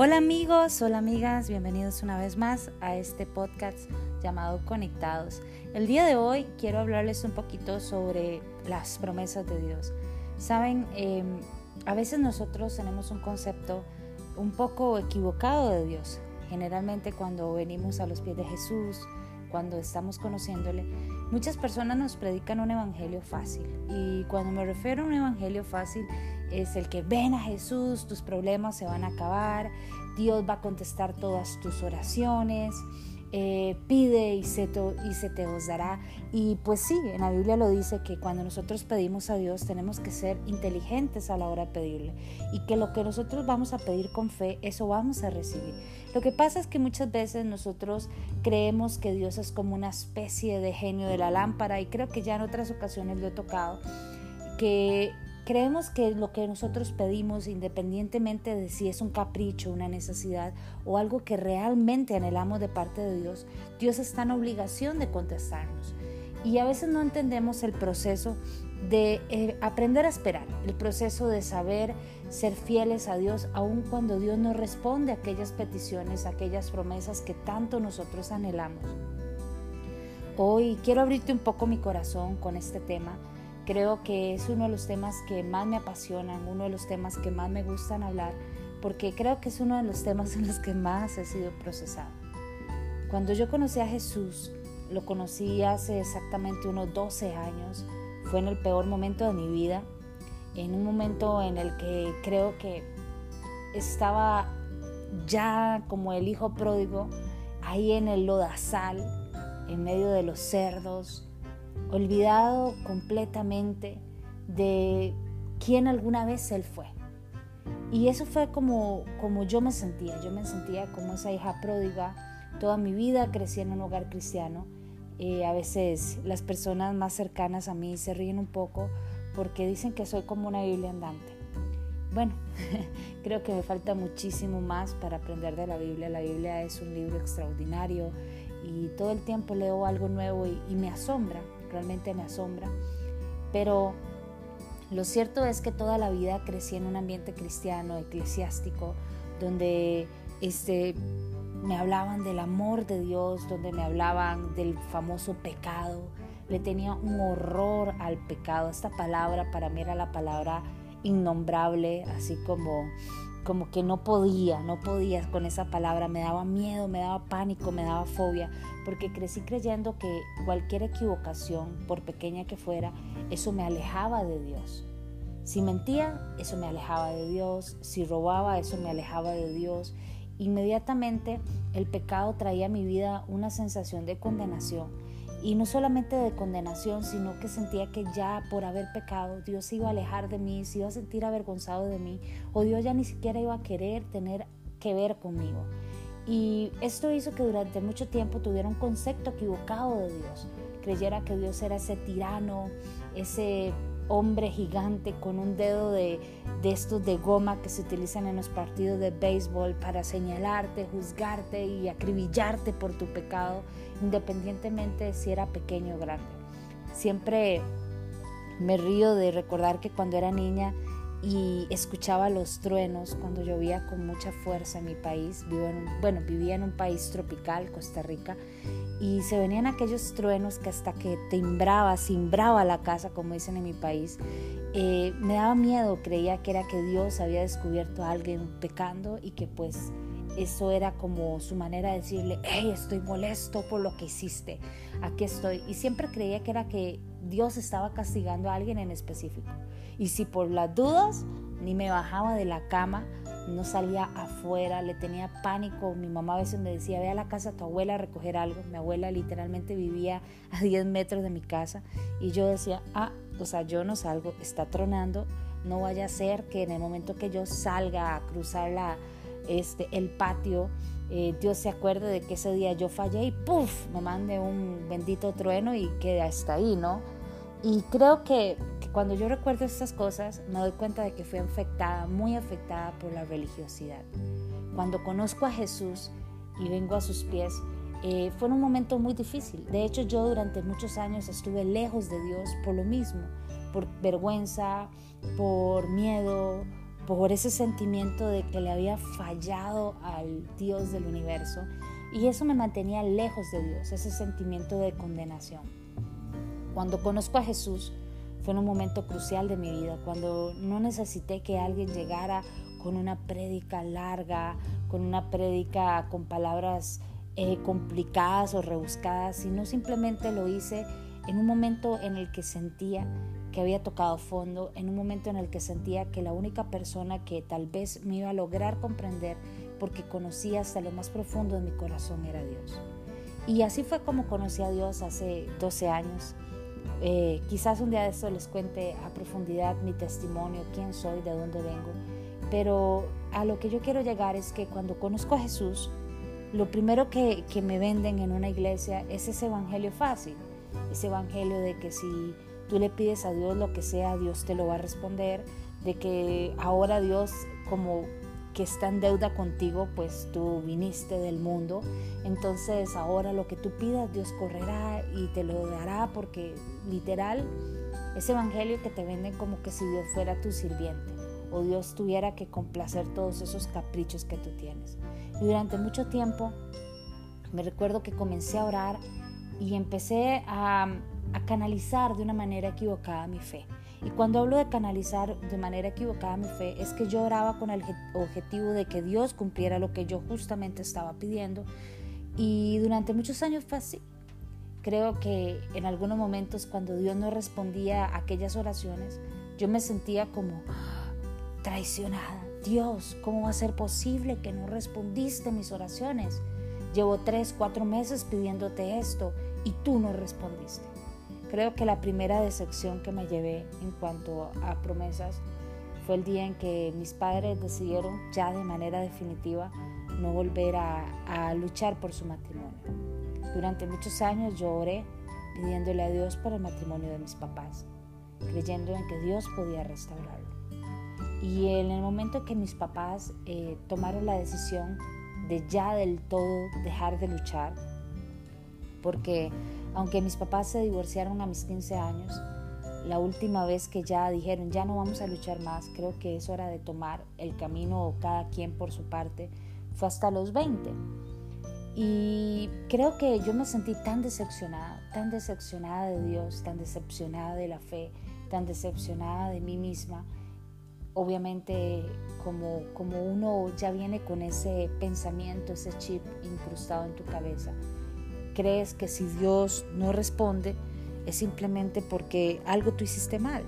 Hola amigos, hola amigas, bienvenidos una vez más a este podcast llamado Conectados. El día de hoy quiero hablarles un poquito sobre las promesas de Dios. Saben, em, a veces nosotros tenemos un concepto un poco equivocado de Dios. Generalmente cuando venimos a los pies de Jesús, cuando estamos conociéndole, muchas personas nos predican un evangelio fácil. Y cuando me refiero a un evangelio fácil, es el que ven a Jesús, tus problemas se van a acabar, Dios va a contestar todas tus oraciones, eh, pide y se, te, y se te os dará. Y pues sí, en la Biblia lo dice que cuando nosotros pedimos a Dios tenemos que ser inteligentes a la hora de pedirle y que lo que nosotros vamos a pedir con fe, eso vamos a recibir. Lo que pasa es que muchas veces nosotros creemos que Dios es como una especie de genio de la lámpara y creo que ya en otras ocasiones lo he tocado, que Creemos que lo que nosotros pedimos, independientemente de si es un capricho, una necesidad o algo que realmente anhelamos de parte de Dios, Dios está en obligación de contestarnos. Y a veces no entendemos el proceso de eh, aprender a esperar, el proceso de saber ser fieles a Dios aun cuando Dios no responde a aquellas peticiones, a aquellas promesas que tanto nosotros anhelamos. Hoy quiero abrirte un poco mi corazón con este tema Creo que es uno de los temas que más me apasionan, uno de los temas que más me gustan hablar, porque creo que es uno de los temas en los que más he sido procesado. Cuando yo conocí a Jesús, lo conocí hace exactamente unos 12 años, fue en el peor momento de mi vida, en un momento en el que creo que estaba ya como el hijo pródigo, ahí en el lodazal, en medio de los cerdos, olvidado completamente de quién alguna vez él fue. Y eso fue como, como yo me sentía, yo me sentía como esa hija pródiga. Toda mi vida crecí en un hogar cristiano. Eh, a veces las personas más cercanas a mí se ríen un poco porque dicen que soy como una Biblia andante. Bueno, creo que me falta muchísimo más para aprender de la Biblia. La Biblia es un libro extraordinario y todo el tiempo leo algo nuevo y me asombra realmente me asombra. Pero lo cierto es que toda la vida crecí en un ambiente cristiano, eclesiástico, donde este, me hablaban del amor de Dios, donde me hablaban del famoso pecado. Le tenía un horror al pecado. Esta palabra para mí era la palabra innombrable, así como como que no podía, no podía con esa palabra, me daba miedo, me daba pánico, me daba fobia, porque crecí creyendo que cualquier equivocación, por pequeña que fuera, eso me alejaba de Dios. Si mentía, eso me alejaba de Dios, si robaba, eso me alejaba de Dios. Inmediatamente el pecado traía a mi vida una sensación de condenación y no solamente de condenación, sino que sentía que ya por haber pecado Dios se iba a alejar de mí, se iba a sentir avergonzado de mí, o Dios ya ni siquiera iba a querer tener que ver conmigo. Y esto hizo que durante mucho tiempo tuviera un concepto equivocado de Dios. Creyera que Dios era ese tirano, ese hombre gigante con un dedo de, de, estos de goma que se utilizan en los partidos de béisbol para señalarte, juzgarte y acribillarte por tu pecado, independientemente de si era pequeño o grande. Siempre me río de recordar que cuando era niña y escuchaba los truenos cuando llovía con mucha fuerza en mi país. Vivo en bueno, vivía en un país tropical, Costa Rica, y se venían aquellos truenos que hasta que timbraba, simbraba la casa, como dicen en mi país. Eh, me daba miedo, creía que era que Dios había descubierto a alguien pecando y que pues eso era como su manera de decirle, hey, estoy molesto por lo que hiciste, aquí estoy. Y siempre creía que era que Dios estaba castigando a alguien en específico. Y si por las dudas ni me bajaba de la cama, no salía afuera, le tenía pánico. Mi mamá a veces me decía, ve a la casa de tu abuela a recoger algo. Mi abuela literalmente vivía a 10 metros de mi casa. Y yo decía, ah, o sea, yo no salgo, está tronando. No vaya a ser que en el momento que yo salga a cruzar la, este, el patio, eh, Dios se acuerde de que ese día yo fallé y ¡puf! me mande un bendito trueno y quede hasta ahí, ¿no? Y creo que, cuando yo recuerdo estas cosas me doy cuenta de que fui afectada, muy afectada por la religiosidad. Cuando conozco a Jesús y vengo a sus pies, eh, fue un momento muy difícil. De hecho, yo durante muchos años estuve lejos de Dios por lo mismo, por vergüenza, por miedo, por ese sentimiento de que le había fallado al Dios del universo y eso me mantenía lejos de Dios, ese sentimiento de condenación. Cuando conozco a Jesús fue un momento crucial de mi vida, cuando no necesité que alguien llegara con una prédica larga, con una prédica con palabras eh, complicadas o rebuscadas, sino simplemente lo hice en un momento en el que sentía que había tocado fondo, en un momento en el que sentía que la única persona que tal vez me iba a lograr comprender, porque conocía hasta lo más profundo de mi corazón, era Dios. Y así fue como conocí a Dios hace 12 años. Eh, quizás un día de esto les cuente a profundidad mi testimonio, quién soy, de dónde vengo. Pero a lo que yo quiero llegar es que cuando conozco a Jesús, lo primero que, que me venden en una iglesia es ese evangelio fácil ese evangelio de que si tú le pides a Dios lo que sea, Dios te lo va a responder, de que ahora Dios como que está en deuda contigo, pues tú viniste del mundo, entonces ahora lo que tú pidas Dios correrá y te lo dará porque literal ese evangelio que te venden como que si Dios fuera tu sirviente o Dios tuviera que complacer todos esos caprichos que tú tienes. Y durante mucho tiempo me recuerdo que comencé a orar y empecé a, canalizar de una manera equivocada mi fe. Y cuando hablo de canalizar de manera equivocada mi fe, es que yo oraba con el objetivo de que Dios cumpliera lo que yo justamente estaba pidiendo. Y durante muchos años fue así. Creo que en algunos momentos cuando Dios no respondía a aquellas oraciones, yo me sentía como traicionada. Dios, ¿cómo va a ser posible que no respondiste mis oraciones? Llevo tres, cuatro meses pidiéndote esto y tú no respondiste. Creo que la primera decepción que me llevé en cuanto a promesas fue el día en que mis padres decidieron ya de manera definitiva no volver a, luchar por su matrimonio. Durante muchos años yo oré pidiéndole a Dios por el matrimonio de mis papás, creyendo en que Dios podía restaurarlo. Y en el momento que mis papás eh, tomaron la decisión de ya del todo dejar de luchar, porque aunque mis papás se divorciaron a mis 15 años, la última vez que ya dijeron ya no vamos a luchar más, creo que es hora de tomar el camino cada quien por su parte, fue hasta los 20. Y creo que yo me sentí tan decepcionada, tan decepcionada de Dios, tan decepcionada de la fe, tan decepcionada de mí misma. Obviamente como, como uno ya viene con ese pensamiento, ese chip incrustado en tu cabeza crees que si Dios no responde es simplemente porque algo tú hiciste mal.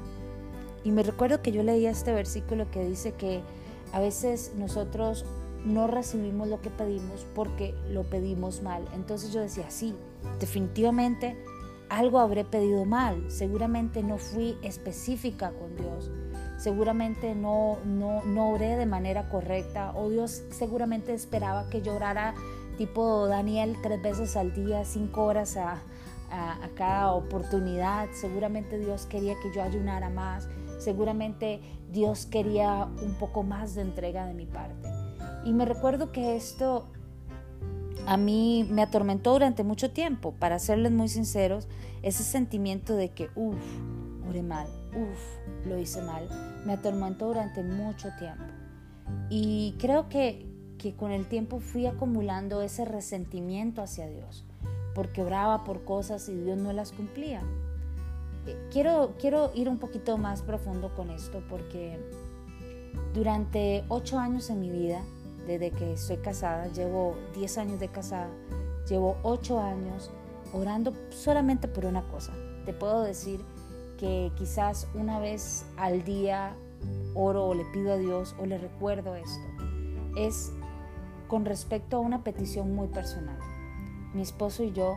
Y me recuerdo que yo leía este versículo que dice que a veces nosotros no recibimos lo que pedimos porque lo pedimos mal. Entonces yo decía, sí, definitivamente algo habré pedido mal. Seguramente no fui específica con Dios. Seguramente no, no, no oré de manera correcta. O Dios seguramente esperaba que llorara tipo Daniel tres veces al día, cinco horas a, cada oportunidad. Seguramente Dios quería que yo ayunara más. Seguramente Dios quería un poco más de entrega de mi parte. Y me recuerdo que esto a mí me atormentó durante mucho tiempo, para serles muy sinceros, ese sentimiento de que, uff, oré mal, uff, lo hice mal, me atormentó durante mucho tiempo. Y creo que, que con el tiempo fui acumulando ese resentimiento hacia Dios, porque oraba por cosas y Dios no las cumplía. Eh, quiero, quiero ir un poquito más profundo con esto porque durante ocho años en mi vida, desde que estoy casada, llevo diez años de casada, llevo ocho años orando solamente por una cosa. Te puedo decir que quizás una vez al día oro o le pido a Dios o le recuerdo esto. Es con respecto a una petición muy personal. Mi esposo y yo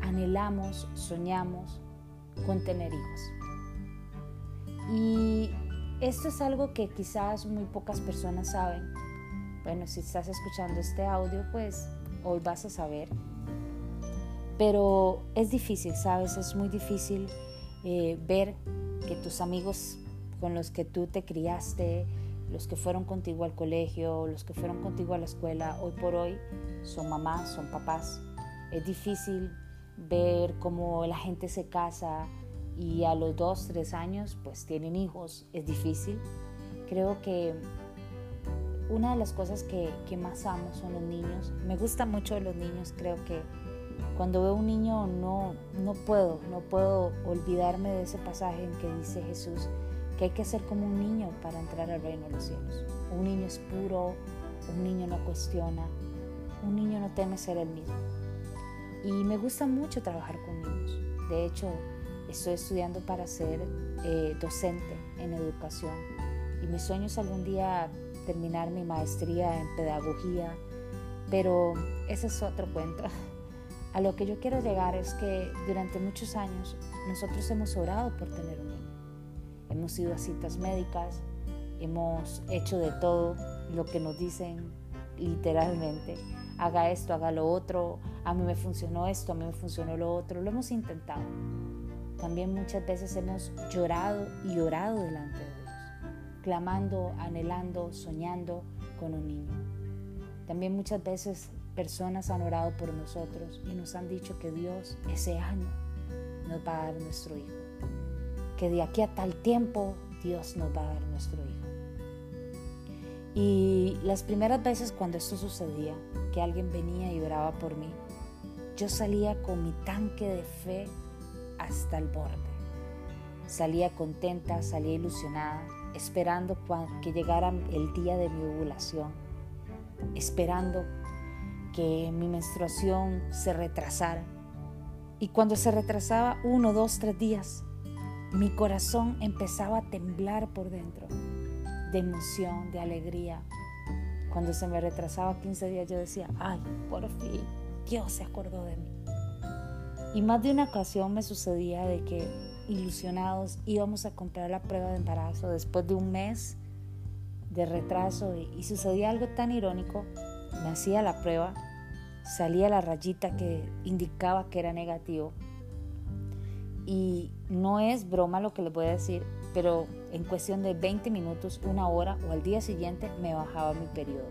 anhelamos, soñamos con tener hijos. Y esto es algo que quizás muy pocas personas saben. Bueno, si estás escuchando este audio, pues hoy vas a saber. Pero es difícil, ¿sabes? Es muy difícil eh, ver que tus amigos con los que tú te criaste, los que fueron contigo al colegio, los que fueron contigo a la escuela, hoy por hoy son mamás, son papás. Es difícil ver cómo la gente se casa y a los dos, tres años pues tienen hijos. Es difícil. Creo que una de las cosas que, que, más amo son los niños. Me gusta mucho los niños. Creo que cuando veo un niño no, no puedo, no puedo olvidarme de ese pasaje en que dice Jesús que hay que ser como un niño para entrar al reino de los cielos. Un niño es puro, un niño no cuestiona, un niño no teme ser el mismo. Y me gusta mucho trabajar con niños. De hecho, estoy estudiando para ser eh, docente en educación. Y mi sueño es algún día terminar mi maestría en pedagogía, pero ese es otro cuento. A lo que yo quiero llegar es que durante muchos años nosotros hemos orado por tener un. Hemos ido a citas médicas, hemos hecho de todo lo que nos dicen literalmente. Haga esto, haga lo otro, a mí me funcionó esto, a mí me funcionó lo otro. Lo hemos intentado. También muchas veces hemos llorado y orado delante de Dios, clamando, anhelando, soñando con un niño. También muchas veces personas han orado por nosotros y nos han dicho que Dios ese año nos va a dar nuestro hijo. Que de aquí a tal tiempo Dios nos va a dar nuestro hijo. Y las primeras veces cuando esto sucedía, que alguien venía y oraba por mí, yo salía con mi tanque de fe hasta el borde. Salía contenta, salía ilusionada, esperando que llegara el día de mi ovulación, esperando que mi menstruación se retrasara. Y cuando se retrasaba uno, dos, tres días, mi corazón empezaba a temblar por dentro, de emoción, de alegría. Cuando se me retrasaba 15 días yo decía, ay, por fin, Dios se acordó de mí. Y más de una ocasión me sucedía de que ilusionados íbamos a comprar la prueba de embarazo después de un mes de retraso y, sucedía algo tan irónico. Me hacía la prueba, salía la rayita que indicaba que era negativo. Y no es broma lo que les voy a decir, pero en cuestión de 20 minutos, una hora o al día siguiente me bajaba mi periodo.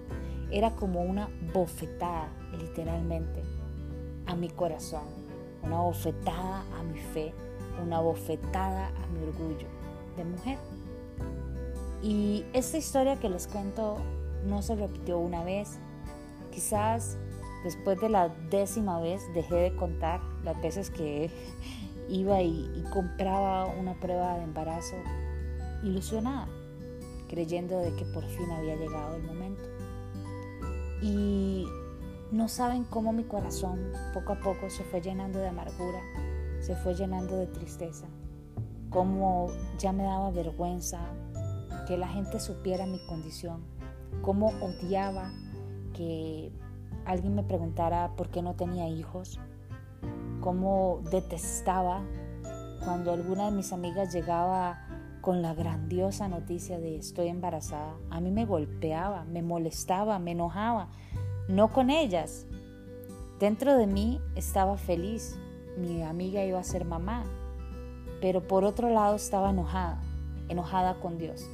Era como una bofetada, literalmente, a mi corazón una bofetada a mi fe, una bofetada a mi orgullo de mujer. Y esta historia que les cuento no se repitió una vez, quizás después de la décima vez dejé de contar las veces que iba y, compraba una prueba de embarazo ilusionada, creyendo de que por fin había llegado el momento. Y no saben cómo mi corazón poco a poco se fue llenando de amargura, se fue llenando de tristeza, cómo ya me daba vergüenza que la gente supiera mi condición, cómo odiaba que alguien me preguntara por qué no tenía hijos, cómo detestaba cuando alguna de mis amigas llegaba con la grandiosa noticia de estoy embarazada. A mí me golpeaba, me molestaba, me enojaba, no con ellas. Dentro de mí estaba feliz, mi amiga iba a ser mamá, pero por otro lado estaba enojada, enojada con Dios,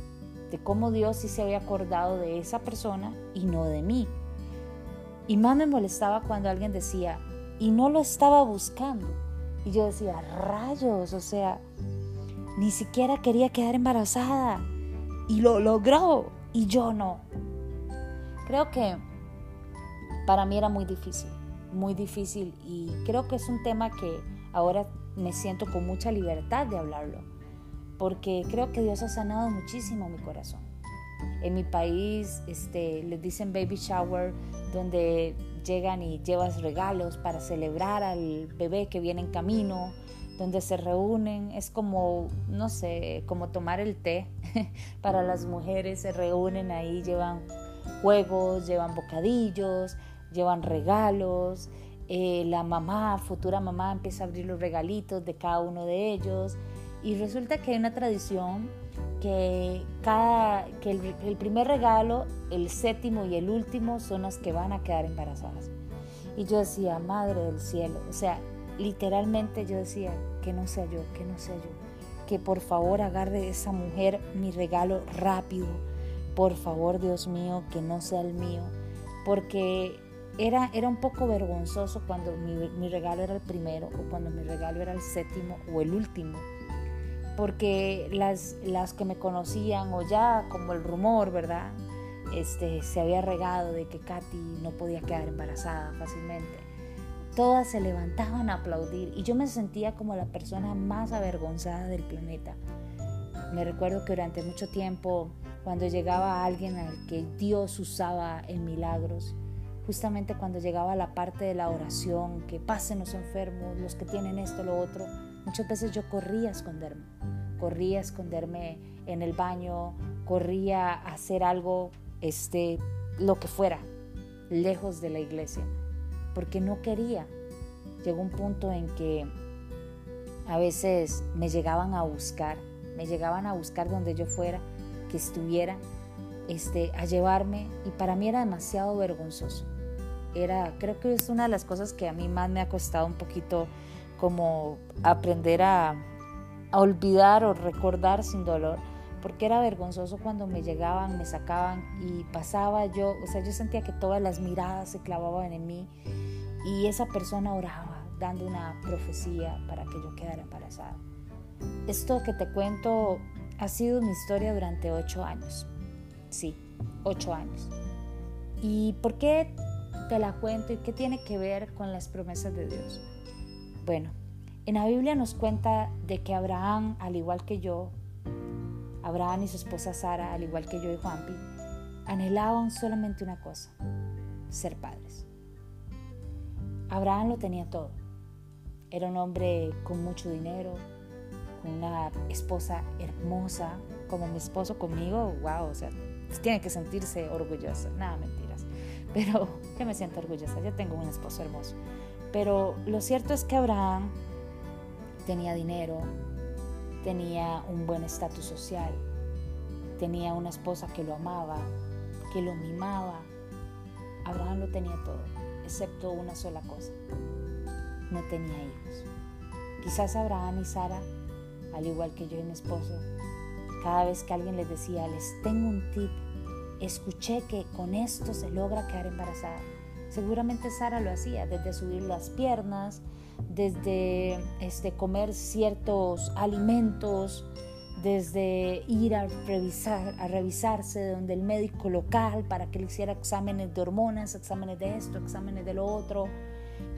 de cómo Dios sí se había acordado de esa persona y no de mí. Y más me molestaba cuando alguien decía, y no lo estaba buscando. Y yo decía, rayos, o sea, ni siquiera quería quedar embarazada. Y lo logró, y yo no. Creo que para mí era muy difícil, muy difícil y creo que es un tema que ahora me siento con mucha libertad de hablarlo, porque creo que Dios ha sanado muchísimo mi corazón. En mi país este, les dicen baby shower, donde llegan y llevas regalos para celebrar al bebé que viene en camino, donde se reúnen, es como, no sé, como tomar el té. Para las mujeres, se reúnen ahí, llevan juegos, llevan bocadillos, llevan regalos, eh, la mamá, futura mamá, empieza a abrir los regalitos de cada uno de ellos. Y resulta que hay una tradición que, cada, que el, primer regalo, el séptimo y el último son las que van a quedar embarazadas. Y yo decía, Madre del Cielo, o sea, literalmente yo decía, que no sea yo, que no sea yo, que por favor agarre esa mujer mi regalo rápido, por favor Dios mío, que no sea el mío, porque era, era un poco vergonzoso cuando mi, regalo era el primero o cuando mi regalo era el séptimo o el último. Porque las, las que me conocían o ya como el rumor, ¿verdad? Este, se había regado de que Katy no podía quedar embarazada fácilmente. Todas se levantaban a aplaudir y yo me sentía como la persona más avergonzada del planeta. Me recuerdo que durante mucho tiempo, cuando llegaba alguien al que Dios usaba en milagros, justamente cuando llegaba la parte de la oración, que pasen los enfermos, los que tienen esto, lo otro, muchas veces yo corría a esconderme. Corría a esconderme en el baño, corría a hacer algo, este, lo que fuera, lejos de la iglesia, porque no quería. Llegó un punto en que a veces me llegaban a buscar, me llegaban a buscar donde yo fuera, que estuviera, este, a llevarme, y para mí era demasiado vergonzoso era, creo que es una de las cosas que a mí más me ha costado un poquito como aprender a, olvidar o recordar sin dolor, porque era vergonzoso cuando me llegaban, me sacaban y pasaba yo, o sea, yo sentía que todas las miradas se clavaban en mí y esa persona oraba, dando una profecía para que yo quedara embarazada. Esto que te cuento ha sido mi historia durante ocho años, sí, ocho años. ¿Y por qué te la cuento y qué tiene que ver con las promesas de Dios. Bueno, en la Biblia nos cuenta de que Abraham, al igual que yo, Abraham y su esposa Sara, al igual que yo y Juanpi, anhelaban solamente una cosa, ser padres. Abraham lo tenía todo. Era un hombre con mucho dinero, con una esposa hermosa, como mi esposo conmigo, wow, o sea, tiene que sentirse orgulloso, nada, mentiras. Pero que me siento orgullosa, yo tengo un esposo hermoso. Pero lo cierto es que Abraham tenía dinero, tenía un buen estatus social, tenía una esposa que lo amaba, que lo mimaba. Abraham lo tenía todo, excepto una sola cosa. No tenía hijos. Quizás Abraham y Sara, al igual que yo y mi esposo, cada vez que alguien les decía, les tengo un tip escuché que con esto se logra quedar embarazada. Seguramente Sara lo hacía, desde subir las piernas, desde este, comer ciertos alimentos, desde ir a, revisar, a revisarse donde el médico local para que le hiciera exámenes de hormonas, exámenes de esto, exámenes de lo otro.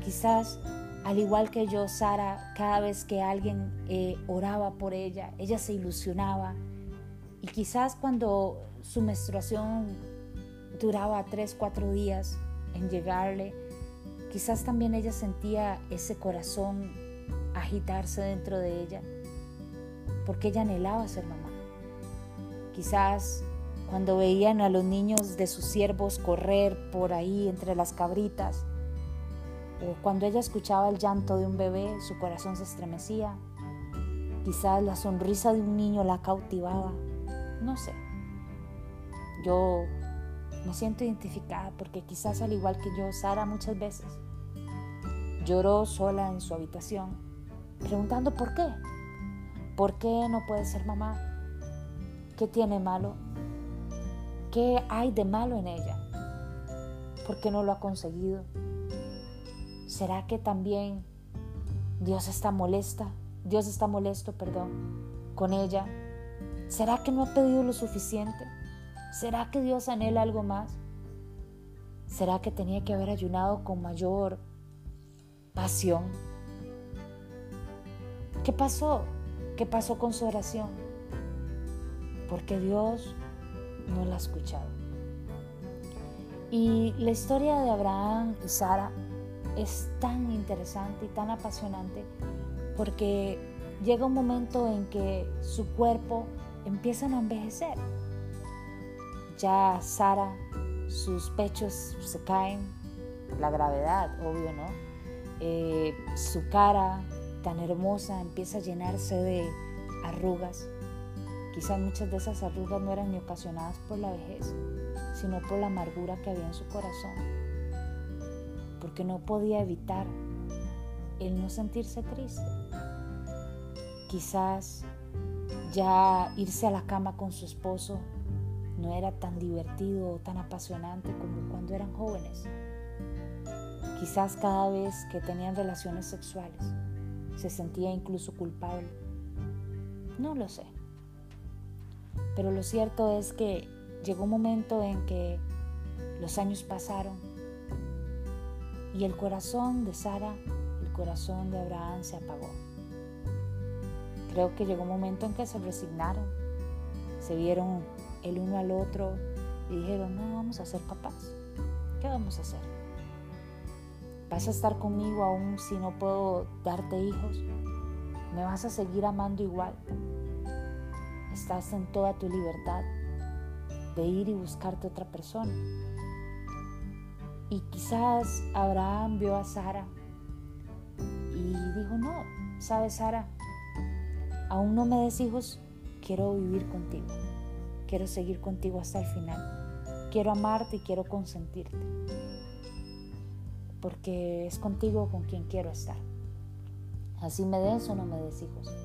Quizás, al igual que yo, Sara, cada vez que alguien eh, oraba por ella, ella se ilusionaba. Y quizás cuando su menstruación duraba tres, cuatro días en llegarle. Quizás también ella sentía ese corazón agitarse dentro de ella, porque ella anhelaba ser mamá. Quizás cuando veían a los niños de sus siervos correr por ahí entre las cabritas, o cuando ella escuchaba el llanto de un bebé, su corazón se estremecía. Quizás la sonrisa de un niño la cautivaba, no sé. Yo me siento identificada porque quizás al igual que yo, Sara muchas veces lloró sola en su habitación, preguntando por qué. ¿Por qué no puede ser mamá? ¿Qué tiene malo? ¿Qué hay de malo en ella? ¿Por qué no lo ha conseguido? ¿Será que también Dios está molesta? Dios está molesto, perdón, con ella. ¿Será que no ha pedido lo suficiente? ¿Será que Dios anhela algo más? ¿Será que tenía que haber ayunado con mayor pasión? ¿Qué pasó? ¿Qué pasó con su oración? Porque Dios no la ha escuchado. Y la historia de Abraham y Sara es tan interesante y tan apasionante porque llega un momento en que su cuerpo empieza a envejecer ya Sara, sus pechos se caen, la gravedad, obvio, ¿no? Eh, su cara tan hermosa empieza a llenarse de arrugas. Quizás muchas de esas arrugas no eran ni ocasionadas por la vejez, sino por la amargura que había en su corazón, porque no podía evitar el no sentirse triste. Quizás ya irse a la cama con su esposo no era tan divertido o tan apasionante como cuando eran jóvenes. Quizás cada vez que tenían relaciones sexuales se sentía incluso culpable. No lo sé. Pero lo cierto es que llegó un momento en que los años pasaron y el corazón de Sara, el corazón de Abraham se apagó. Creo que llegó un momento en que se resignaron, se vieron el uno al otro y dijeron, no vamos a ser papás. ¿Qué vamos a hacer? ¿Vas a estar conmigo aún si no puedo darte hijos? ¿Me vas a seguir amando igual? Estás en toda tu libertad de ir y buscarte otra persona. Y quizás Abraham vio a Sara y dijo, no, sabes Sara, aún no me des hijos, quiero vivir contigo, quiero seguir contigo hasta el final, quiero amarte y quiero consentirte, porque es contigo con quien quiero estar. Así me des o no me des hijos.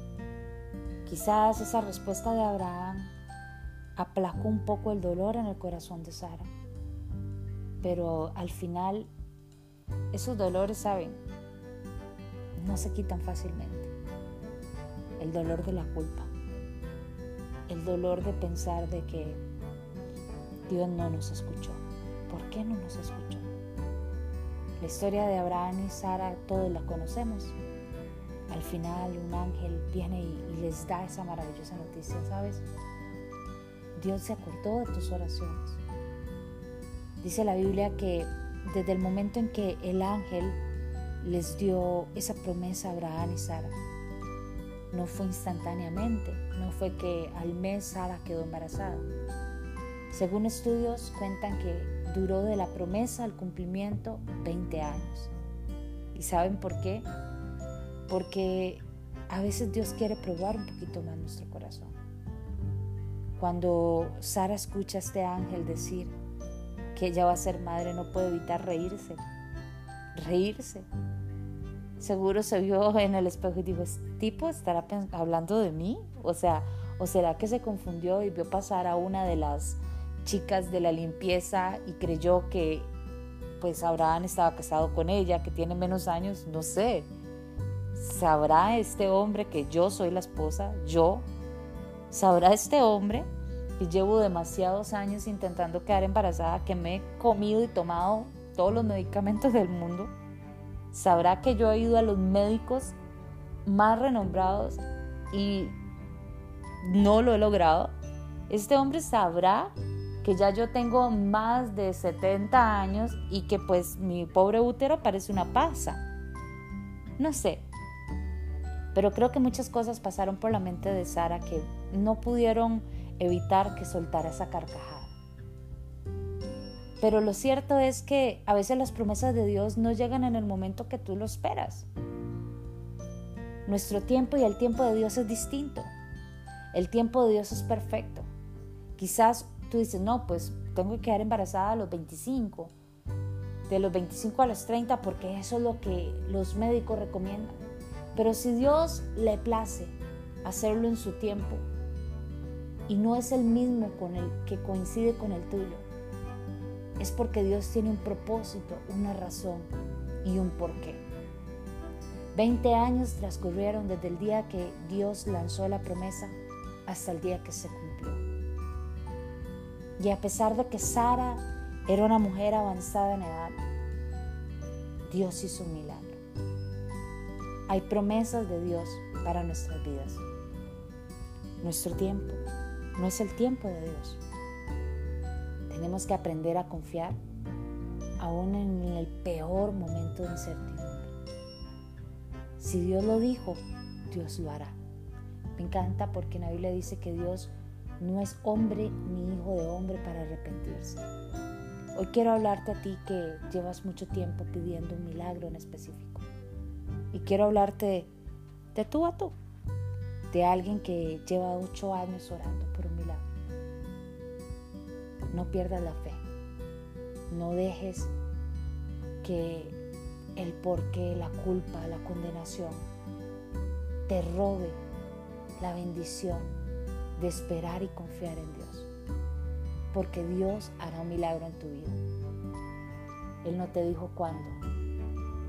Quizás esa respuesta de Abraham aplacó un poco el dolor en el corazón de Sara, pero al final esos dolores, saben, no se quitan fácilmente. El dolor de la culpa, el dolor de pensar de que Dios no nos escuchó. ¿Por qué no nos escuchó? La historia de Abraham y Sara todos la conocemos al final un ángel viene y, les da esa maravillosa noticia, ¿sabes? Dios se acordó de tus oraciones. Dice la Biblia que desde el momento en que el ángel les dio esa promesa a Abraham y Sara, no fue instantáneamente, fue que al mes Sara quedó embarazada. Según estudios cuentan que duró de la promesa al cumplimiento 20 años. ¿Y saben por qué? porque a veces Dios quiere probar un poquito más nuestro corazón. Cuando Sara escucha a este ángel decir que ella va a ser madre, no puede evitar reírse, reírse. Seguro se vio en el espejo y dijo, ¿este tipo estará hablando de mí? O sea, ¿o será que se confundió y vio pasar a una de las chicas de la limpieza y creyó que pues Abraham estaba casado con ella, que tiene menos años? No sé. ¿Sabrá este hombre que yo soy la esposa? ¿Yo? ¿Sabrá este hombre que llevo demasiados años intentando quedar embarazada, que me he comido y tomado todos los medicamentos del mundo? ¿Sabrá que yo he ido a los médicos más renombrados y no lo he logrado? Este hombre sabrá que ya yo tengo más de 70 años y que pues mi pobre útero parece una pasa. No sé, pero creo que muchas cosas pasaron por la mente de Sara que no pudieron evitar que soltara esa carcajada. Pero lo cierto es que a veces las promesas de Dios no llegan en el momento que tú lo esperas. Nuestro tiempo y el tiempo de Dios es distinto. El tiempo de Dios es perfecto. Quizás tú dices, no, pues tengo que quedar embarazada a los 25, de los 25 a los 30, porque eso es lo que los médicos recomiendan. Pero si Dios le place hacerlo en su tiempo y no es el mismo con el que coincide con el tuyo, es porque Dios tiene un propósito, una razón y un porqué. Veinte años transcurrieron desde el día que Dios lanzó la promesa hasta el día que se cumplió. Y a pesar de que Sara era una mujer avanzada en edad, Dios hizo un milagro. Hay promesas de Dios para nuestras vidas. Nuestro tiempo no es el tiempo de Dios. Tenemos que aprender a confiar aún en el peor momento de incertidumbre. Si Dios lo dijo, Dios lo hará. Me encanta porque en la Biblia dice que Dios no es hombre ni hijo de hombre para arrepentirse. Hoy quiero hablarte a ti que llevas mucho tiempo pidiendo un milagro en específico. Y quiero hablarte de, tú a tú, de alguien que lleva ocho años orando por. No pierdas la fe. No dejes que el porqué, la culpa, la condenación te robe la bendición de esperar y confiar en Dios. Porque Dios hará un milagro en tu vida. Él no te dijo cuándo.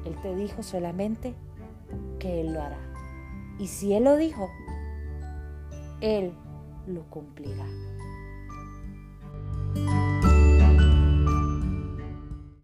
Él te dijo solamente que Él lo hará. Y si Él lo dijo, Él lo cumplirá.